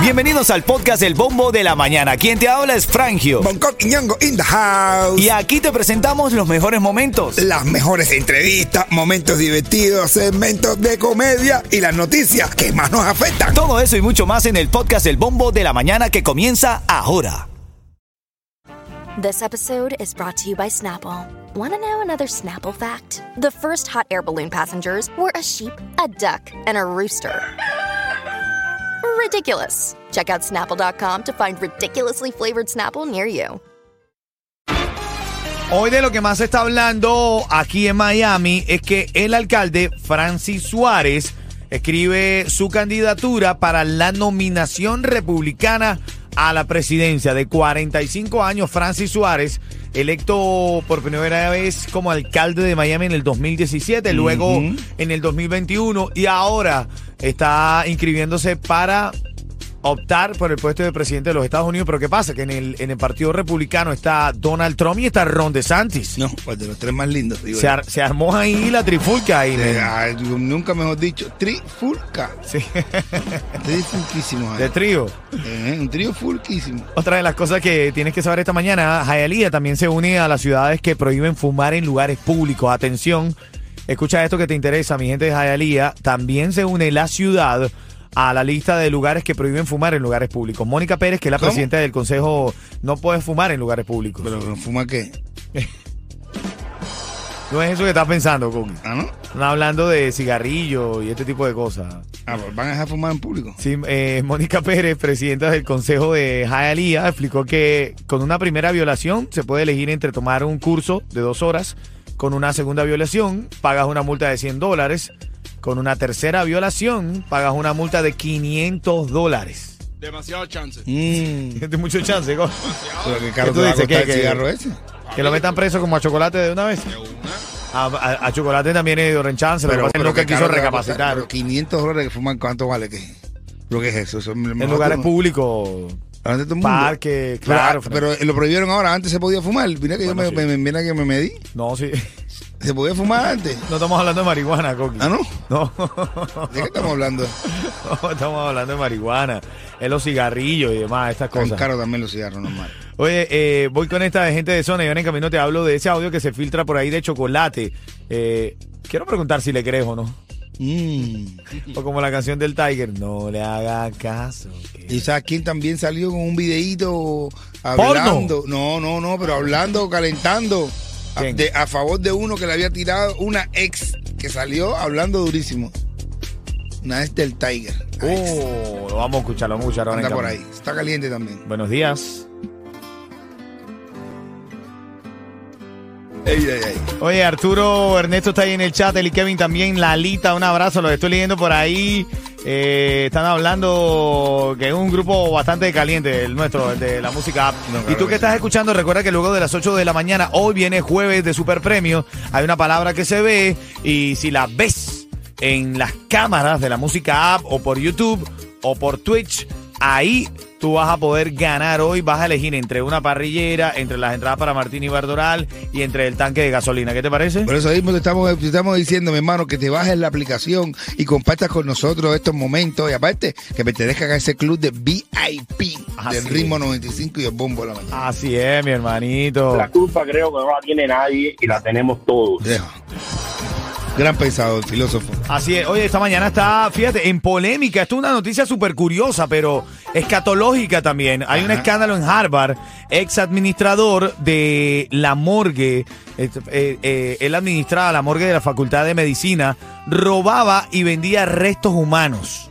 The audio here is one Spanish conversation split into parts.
Bienvenidos al podcast El Bombo de la Mañana. Quien te habla es Frangio. Bangkok y Ñongo in the house. Y aquí te presentamos los mejores momentos. Las mejores entrevistas, momentos divertidos, segmentos de comedia y las noticias que más nos afectan. Todo eso y mucho más en el podcast El Bombo de la Mañana que comienza ahora. This episode is brought to you by Snapple. Want to know another Snapple fact? The first hot air balloon passengers were a sheep, a duck, and a rooster. Ridiculous. Check out snapple.com to find ridiculously flavored Snapple near you. Hoy de lo que más se está hablando aquí en Miami es que el alcalde Francis Suárez escribe su candidatura para la nominación republicana a la presidencia de 45 años. Francis Suárez, electo por primera vez como alcalde de Miami en el 2017, luego en el 2021 y ahora está inscribiéndose para optar por el puesto de presidente de los Estados Unidos. Pero ¿qué pasa? Que en el, en el Partido Republicano está Donald Trump y está Ron DeSantis. No, pues de los tres más lindos. Digo Se, ar- se armó ahí la trifulca ahí. Men. ay, nunca mejor dicho, trifulca. Sí. De trío. Eh, un trío fulquísimo. Otra de las cosas que tienes que saber esta mañana, Hialeah también se une a las ciudades que prohíben fumar en lugares públicos. Atención, escucha esto que te interesa, mi gente de Hialeah. También se une la ciudad a la lista de lugares que prohíben fumar en lugares públicos. Mónica Pérez, que es la ¿Cómo? presidenta del Consejo, no puede fumar en lugares públicos. Pero ¿no ¿fuma qué? no es eso que estás pensando, Cookie. Ah, ¿no? Están hablando de cigarrillos y este tipo de cosas. Ah, pues van a dejar fumar en público. Sí, eh, Mónica Pérez, presidenta del Consejo de Hialeah, explicó que con una primera violación se puede elegir entre tomar un curso de dos horas, con una segunda violación pagas una multa de 100 dólares, con una tercera violación pagas una multa de 500 dólares. Demasiado chance. Mm, Tienes mucho chance, go. pero qué caro ¿Qué tú te dices? ¿Qué- el qué? cigarro ese. Que lo metan preso como a chocolate de una vez. De una. A, a- a chocolate también es de chance, pero, pero nunca quiso recapacitar. Pero 500 dólares que fuman, ¿cuánto vale? ¿Qué? ¿Lo que es eso? Eso es En lugares que no- públicos, Pero, claro. Pero, lo prohibieron ahora, antes se podía fumar. Mira que Bueno, yo sí. me- mira que me medí. no, sí. Se podía fumar antes. No estamos hablando de marihuana, Coqui. Ah, ¿no? No. ¿De qué estamos hablando? No, estamos hablando de marihuana, es los cigarrillos y demás, estas Tan cosas. caro también los cigarros, normal. Oye, eh, voy con esta gente de zona y ahora en camino te hablo de ese audio que se filtra por ahí de chocolate. Eh, quiero preguntar si le crees o no. Mm. O como la canción del Tiger, no le haga caso. que- ¿Y sabes quién también salió con un videíto hablando? No, no, no, pero hablando, calentando. A, ¿Quién? de- a favor de uno que le había tirado una ex que salió hablando durísimo. Una ex del Tiger. Oh, lo vamos a escuchar, lo vamos a escuchar Anda por ahí. Está caliente también. Buenos días. Ey, ey, ey. Oye, Arturo, Ernesto está ahí en el chat, el y Kevin también, Lalita, un abrazo, los estoy leyendo por ahí. Eh, están hablando que es un grupo bastante caliente, el nuestro, el de la música app. No, y tú que estás escuchando, recuerda que luego de las 8 de la mañana, hoy viene jueves de Super Premio, hay una palabra que se ve y si la ves en las cámaras de la música app o por YouTube o por Twitch, ahí tú vas a poder ganar hoy, vas a elegir entre una parrillera, entre las entradas para Martín y Bardoral y entre el tanque de gasolina. ¿Qué te parece? Por eso mismo te estamos, te estamos diciendo, mi hermano, que te bajes la aplicación y compartas con nosotros estos momentos. Y aparte, que pertenezcas a ese club de VIP Así del es. ritmo 95 y el bombo de la mañana. Así es, mi hermanito. La culpa creo que no la tiene nadie y la tenemos todos. Deja. Gran pensador, filósofo. Así es. Oye, esta mañana está, fíjate, en polémica. Esto es una noticia súper curiosa, pero escatológica también. Hay un escándalo en Harvard. Ex administrador de la morgue. eh, eh, eh, él administraba la morgue de la Facultad de Medicina. Robaba y vendía restos humanos.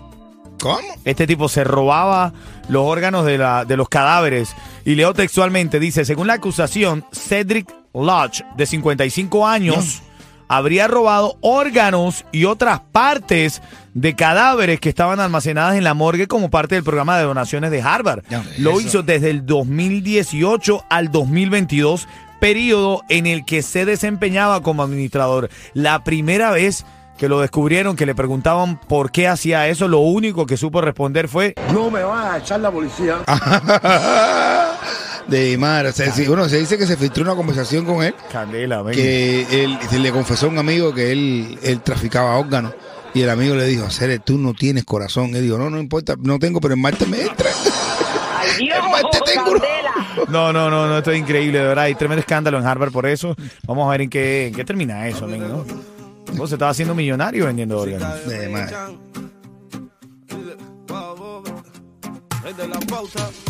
¿Cómo? Este tipo se robaba los órganos de, la, de los cadáveres. Y leo textualmente, dice, según la acusación, Cedric Lodge, de 55 años, habría robado órganos y otras partes de cadáveres que estaban almacenadas en la morgue como parte del programa de donaciones de Harvard. Ya Lo eso. hizo desde el 2018 al 2022, periodo en el que se desempeñaba como administrador. La primera vez que lo descubrieron, que le preguntaban por qué hacía eso, lo único que supo responder fue, No me van a echar la policía. de madre. O sea, sí, bueno, se dice que se filtró una conversación con él, Candela, ven. que él se le confesó a un amigo que él, él traficaba órganos. Y el amigo le dijo, Cere, tú no tienes corazón. Él dijo, no, no importa, no tengo, pero en martes me entra. ¡Ay, Dios! En martes tengo uno. ¡Candela! No, no, no, no, esto es increíble, de verdad. Hay tremendo escándalo en Harvard por eso. Vamos a ver en qué, en qué termina eso, men, ¿no? Vos se estaba haciendo millonario vendiendo órganos. De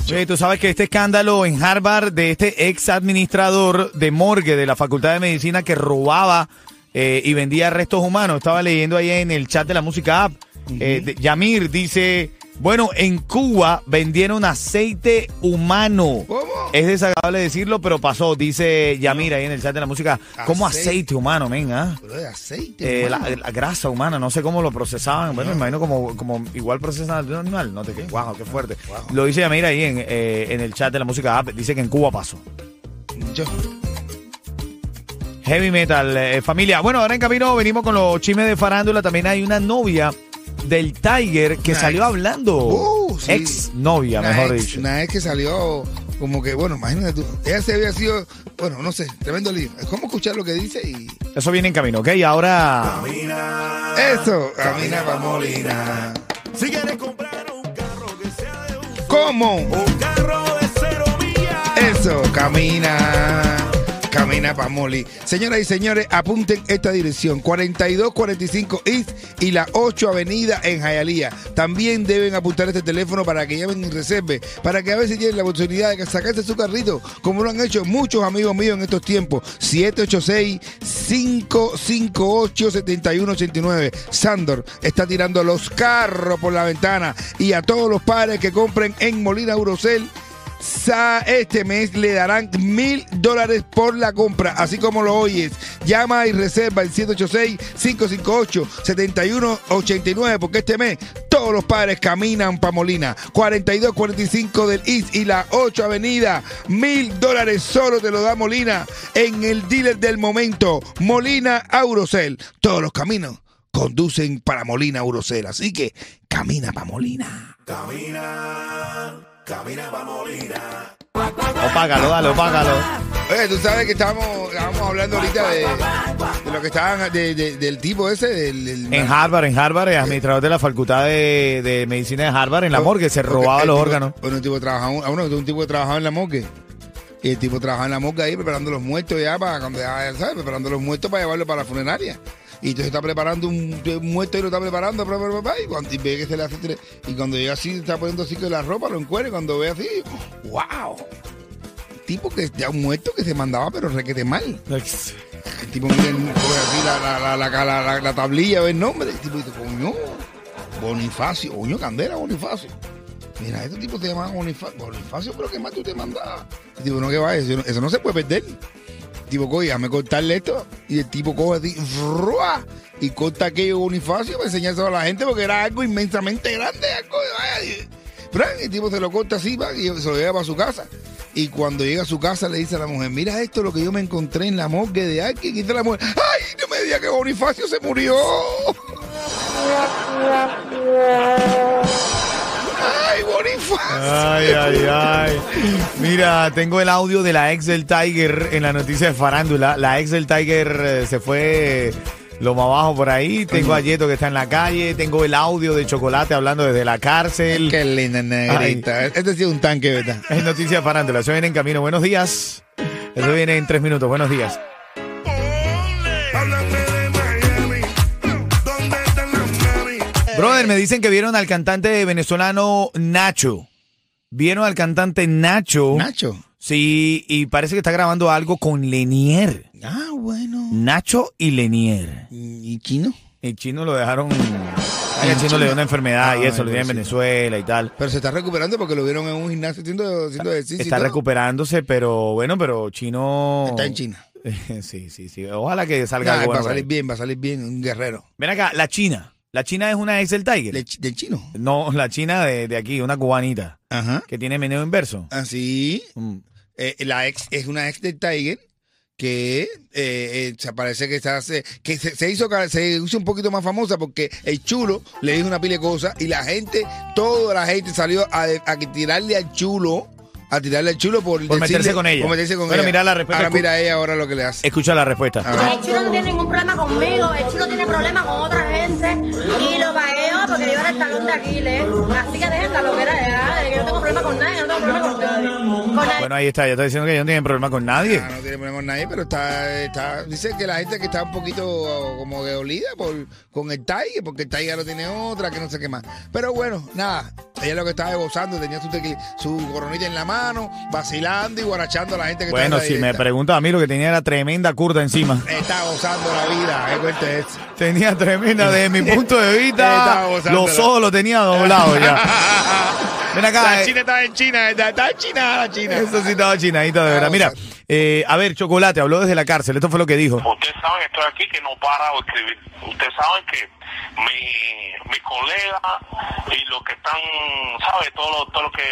Oye, tú sabes que este escándalo en Harvard de este ex administrador de morgue de la Facultad de Medicina que robaba eh, y vendía restos humanos. Estaba leyendo ahí en el chat de la música app. Eh, de- Yamir dice, bueno, en Cuba vendieron aceite humano. ¿Cómo? Es desagradable decirlo, pero pasó, dice Yamir ahí en el chat de la música. ¿Cómo Aceite. humano, men? ah? De aceite. Eh, la, grasa humana, no sé cómo lo procesaban. Bueno, me imagino como, como igual procesan de un animal. No te qué, wow, qué fuerte. Lo dice Yamir ahí en, eh, en el chat de la música app. Dice que en Cuba pasó. Yo- Heavy metal, eh, familia. Bueno, ahora en camino venimos con los chismes de farándula. También hay una novia del Tiger que Una salió ex. hablando. Uh, sí. Ex novia, una mejor ex, dicho. Una vez que salió como que, bueno, imagínate tú. Ella se había sido, bueno, no sé, tremendo lío. Es como escuchar lo que dice y... Eso viene en camino, ¿ok? Y ahora. Eso, camina pa' Molina. Si quieres comprar un carro que sea de uso, ¿Cómo? un carro de cero millas. Eso, camina. Camina pa' Moli. Señoras y señores, apunten esta dirección: 4245 East y la 8 Avenida en Jayalía. También deben apuntar este teléfono para que llamen y reserven, para que a si tienen la oportunidad de sacarse su carrito, como lo han hecho muchos amigos míos en estos tiempos. 786-558-7189. Sandor está tirando los carros por la ventana y a todos los padres que compren en Molina Eurocel. Este mes le darán mil dólares por la compra, así como lo oyes. Llama y reserva el 786-558-7189, porque este mes todos los padres caminan pa' Molina. 4245 del East y la 8 Avenida. Mil dólares solo te lo da Molina en el dealer del momento. Molina Aurocel. Todos los caminos conducen para Molina Aurocel. Así que camina pa' Molina. Opágalo, dale, opágalo. Oye, tú sabes que estábamos, estábamos hablando ahorita de, de lo que estaban, de- de- del tipo ese, del... del- En Harvard, en Harvard, el administrador de la Facultad de, de Medicina de Harvard, en la morgue, se robaba el los tipo- órganos. Bueno, un tipo trabajaba, un, uno, un tipo que trabajaba en la morgue. Y el tipo trabajaba en la morgue ahí preparando los muertos ya para, cuando ya, ¿sabes? Preparando los muertos para llevarlo para la funeraria. Y entonces está preparando un, muerto y lo está preparando, y, cuando, ve que se le hace Y cuando llega así, está poniendo así con la ropa, lo encuentra, y cuando ve así, ¡wow! Tipo que ya un muerto que se mandaba, pero requete mal. El tipo mira, coge así la, la, la, la, la, la- la tablilla, ve el nombre. El tipo dice, coño, Bonifacio, coño, Candela, Bonifacio. Mira, este tipo se llama Bonifacio. Bonifacio, pero ¿qué más tú te mandabas? Tipo, no, que va, eso no se puede perder. Tipo, coge, déjame cortarle esto. Y el tipo coge así, ¡frua! y corta aquello Bonifacio para enseñárselo a la gente porque era algo inmensamente grande. Algo, y- el tipo se lo corta así va, y se lo lleva para su casa. Y cuando llega a su casa le dice a la mujer, mira esto lo que yo me encontré en la morgue de alguien. Y dice la mujer, ¡ay, no me diga que Bonifacio se murió! ¡Ay, ay, ay. Mira, tengo el audio de la ex del Tiger en la noticia de farándula. La ex del Tiger eh, se fue lo más abajo por ahí. Tengo a Yeto que está en la calle. Tengo el audio de Chocolate hablando desde la cárcel. Qué linda negrita. Este sí es un tanque, ¿verdad? Es noticia de farándula. Eso viene en camino. Buenos días. Eso viene en tres minutos. Buenos días. Brother, me dicen que vieron al cantante venezolano Nacho. Vieron al cantante Nacho. Nacho. Sí, y parece que está grabando algo con Lenier. Ah, bueno. Nacho y Lenier. ¿Y chino? El chino lo dejaron. Ay, el chino le dio una enfermedad y Ay, eso, lo tiene en. Venezuela y tal. Pero se está recuperando porque lo vieron en un gimnasio haciendo, haciendo ejercicio. Está recuperándose, pero bueno, pero chino. Está en China. sí, sí, sí. Ojalá que salga Nah, algo va a salir bien, va a salir bien, un guerrero. Ven acá, la China. La China es una ex del Tiger. De- del chino. No, la China de, de aquí, una cubanita, Ajá. que tiene meneo inverso. Así. Mm. Eh, la ex es una ex del Tiger que eh, eh, se parece que, está, se, que se, se hizo ca- se hizo un poquito más famosa porque el chulo le dijo una pila de cosas y la gente, toda la gente salió a, a tirarle al chulo, a tirarle al chulo por, Por meterse con ella. Por meterse con Bueno, ella. mira la respuesta. Ahora mira ella ahora lo que le hace. Escucha la respuesta. Ah. El chulo no tiene ningún problema conmigo, el chulo tiene problemas con otra gente el talón de Aquiles. Así que dejen la loquera ya, problema con nadie, no tengo problema con nadie. Con nadie. Bueno, ahí está, ya está diciendo que ella no tiene problema con nadie. Ah, no tiene problema con nadie, pero está, está, dice que la gente que está un poquito como de olida por, con el Tiger, porque el Tiger lo tiene otra, que no sé qué más. Pero bueno, nada, ella lo que estaba es gozando, tenía su, tequi- su coronita en la mano, vacilando y guarachando a la gente que Bueno, si me pregunta a mí, lo que tenía era tremenda curda encima. Está gozando la vida, qué cuente es. Tenía tremenda, desde mi punto de vista, los ojos los tenía doblados ya. Ven acá. La eh, China estaba en China, está en China la China. Eso sí estaba chinadita, de verdad. Estaba Mira, eh, a ver, Chocolate, habló desde la cárcel. Esto fue lo que dijo. Ustedes saben que estoy aquí que no para de escribir. Ustedes saben que mi, mi colega y los que están, ¿sabes? Todo lo, todo lo que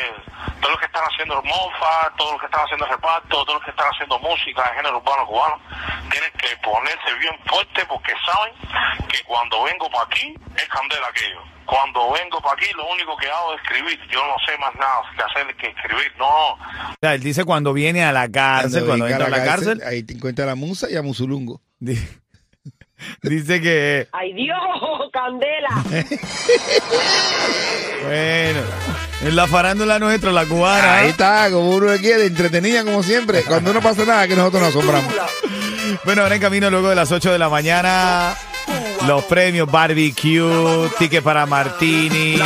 todos los que están haciendo mofa, todos los que están haciendo reparto, todos los que están haciendo música de género urbano cubano, ponerse bien fuerte porque saben que cuando vengo para aquí es candela aquello. Cuando vengo para aquí lo único que hago es escribir. Yo no sé más nada que hacer que escribir. No, no. O sea, él dice cuando viene a la cárcel, cuando venga entra a la cárcel, ahí te encuentra a la musa y a Musulungo. di- dice que, ¡Ay, Dios! ¡Candela! bueno, en la farándula nuestra, la cubana. Ahí está, como uno quiere, entretenida como siempre. Cuando no pasa nada, que nosotros nos asombramos. Bueno, ahora en camino luego de las 8 de la mañana. Los premios barbecue, ticket para Martini.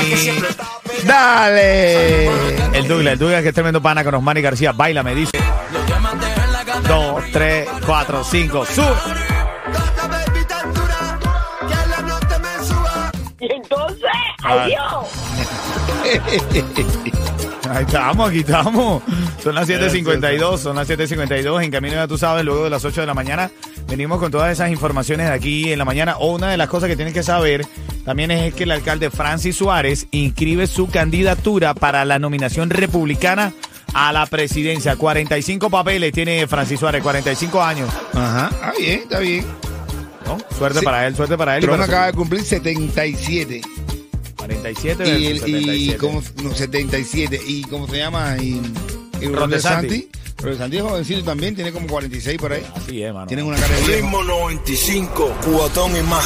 ¡Dale! El Douglas, el Douglas que es tremendo pana con Osmani García. Baila, me dice. Dos, tres, cuatro, cinco, sube. Y entonces, Ay. Ahí estamos, aquí estamos. Son las 7.52, son las 7.52. En camino ya tú sabes, luego de las 8 de la mañana, venimos con todas esas informaciones de aquí en la mañana. O una de las cosas que tienes que saber también es que el alcalde Francis Suárez inscribe su candidatura para la nominación republicana a la presidencia. 45 papeles tiene Francis Suárez, 45 años. Ajá, está bien, está bien. ¿no? Suerte Sí. para él, suerte para él. Trump acaba de cumplir 77. 47 Y, versus el, y 77. como, no, 77. ¿Y cómo se llama? Y, y Ron DeSantis. DeSantis. Ron DeSantis es jovencito también, tiene como 46 por ahí. Así es, mano. Tienen una cara de. Ritmo 95, cubatón y más.